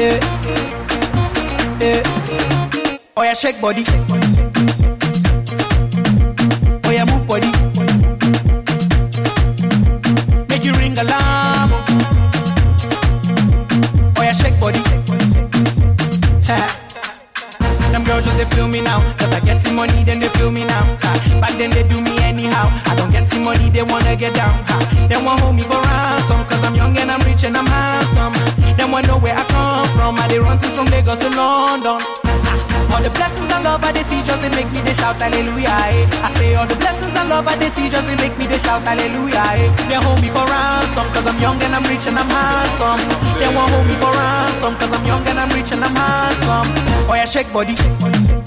Eh, eh. Oh yeah, shake body. Oh yeah, move body. Anyhow. I get some money, they wanna get down. Ha. They want hold me for ransom. Cause I'm young and I'm rich and I'm handsome. They want to know where I come from. I they run since from Lagos to London. All the blessings and love I they see just they make me they shout hallelujah. Eh. I say all the blessings and love I they see just they make me they shout hallelujah. Eh. They hold me for ransom cause I'm young and I'm rich and I'm handsome. They want hold me for ransom cause I'm young and I'm rich and I'm handsome. Oh yeah, shake body. Oh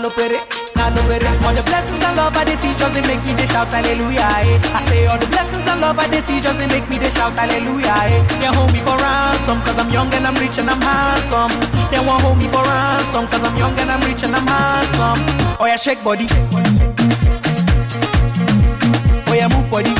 calopere, calopere. All the blessings and love I they see just they make me they shout hallelujah. Eh. I say all the blessings and love I they see just they make me they shout hallelujah. Eh. They hold me for ransom cause I'm young and I'm rich and I'm handsome. They won't hold me for ransom cause I'm young and I'm rich and I'm handsome. Oh yeah, shake body. Oh yeah, move body.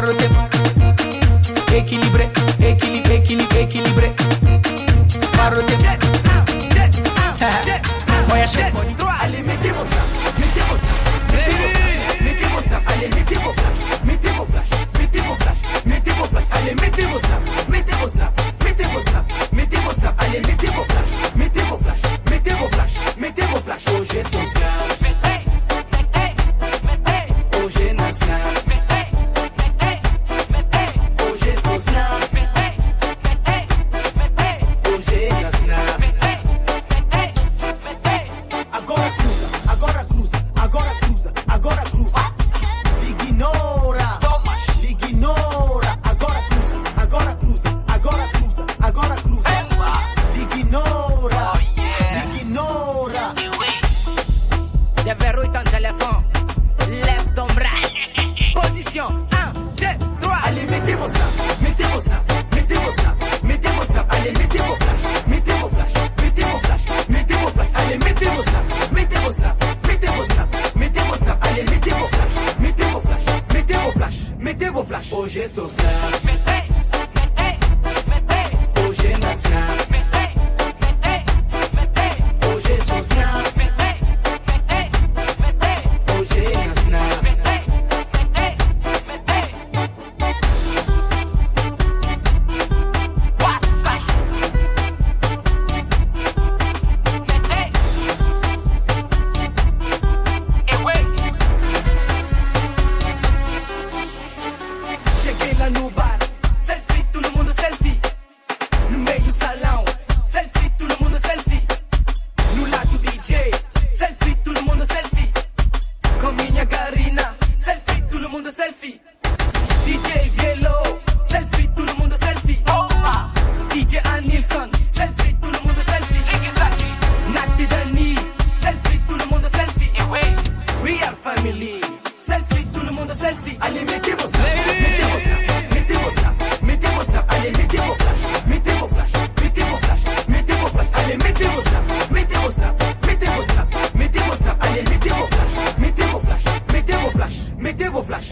paro, te paro. Equilibre, equilibre, equilibre, equilibre. Paro, te Voy a hacer. Allez, mettez vos snaps, mettez vos snaps, mettez allez, mettez so stop. DJ Vielo,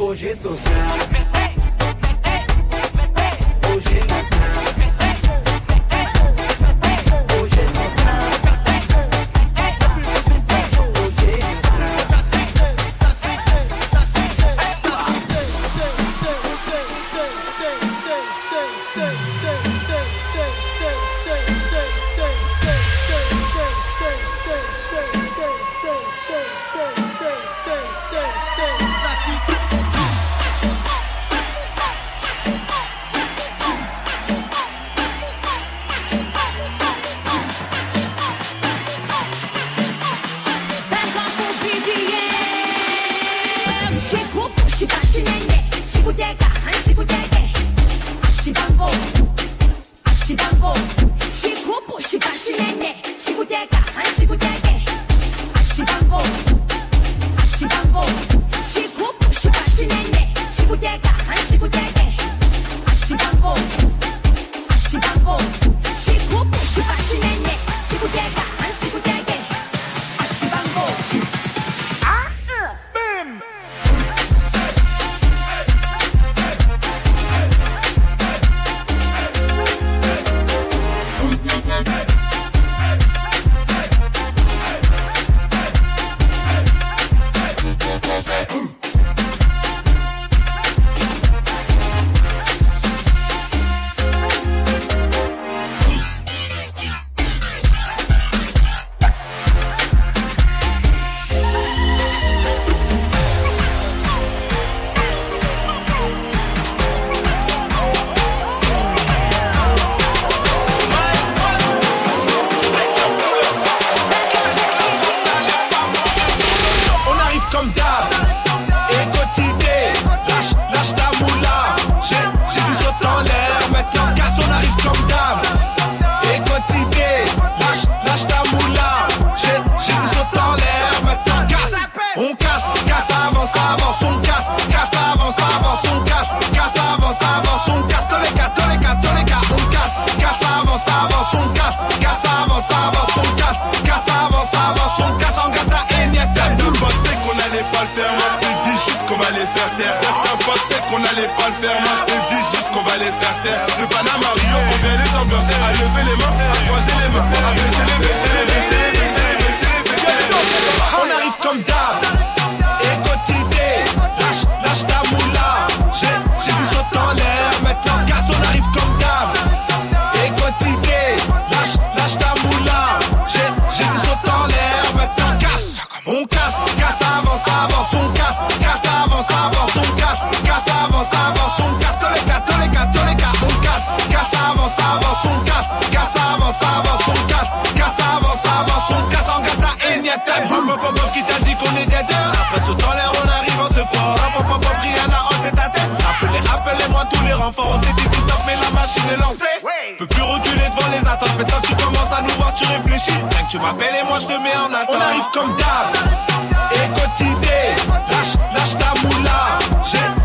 Hoje sou Hoje nação. O day, day, day. Tipo Boteca pas le faire, moi je juste qu'on va les faire taire. De Panama Rio, on vient les ambiancer, à lever les mains, à croiser les mains, à baisser les baisser réfléchis. Rien que tu m'appelles et moi je te mets en attente. On arrive comme d'hab. Et quotidien, lâche, lâche ta moula. J'ai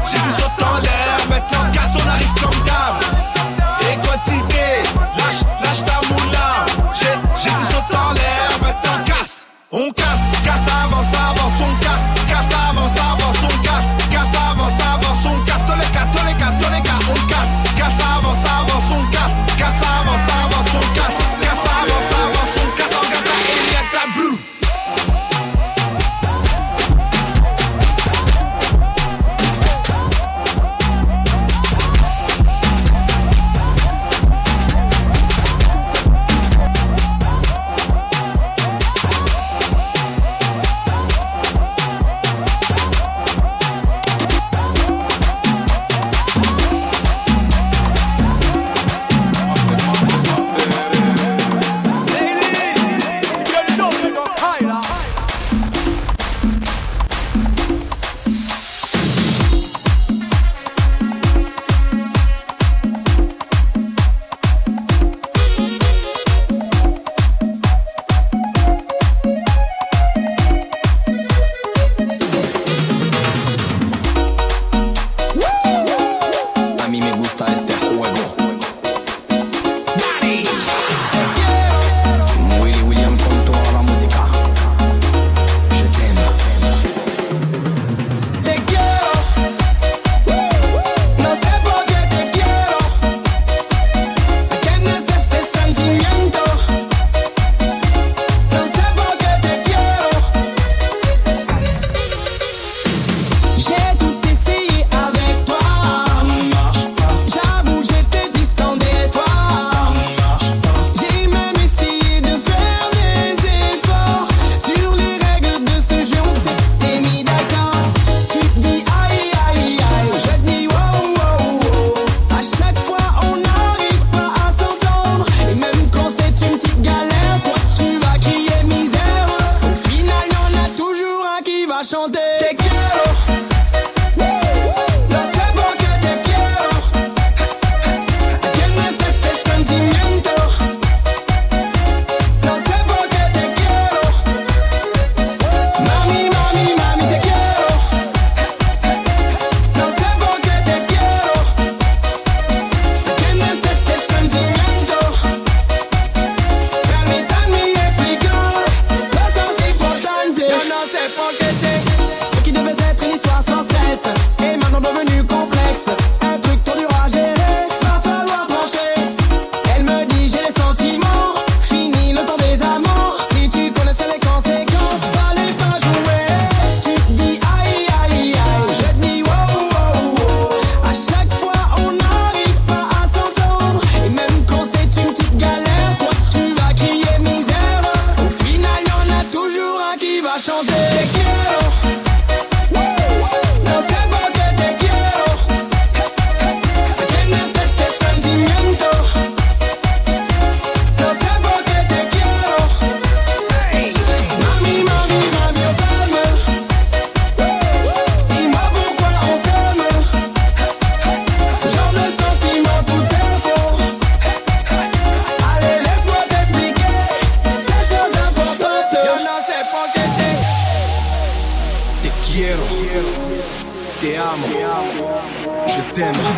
chanter. T'aime.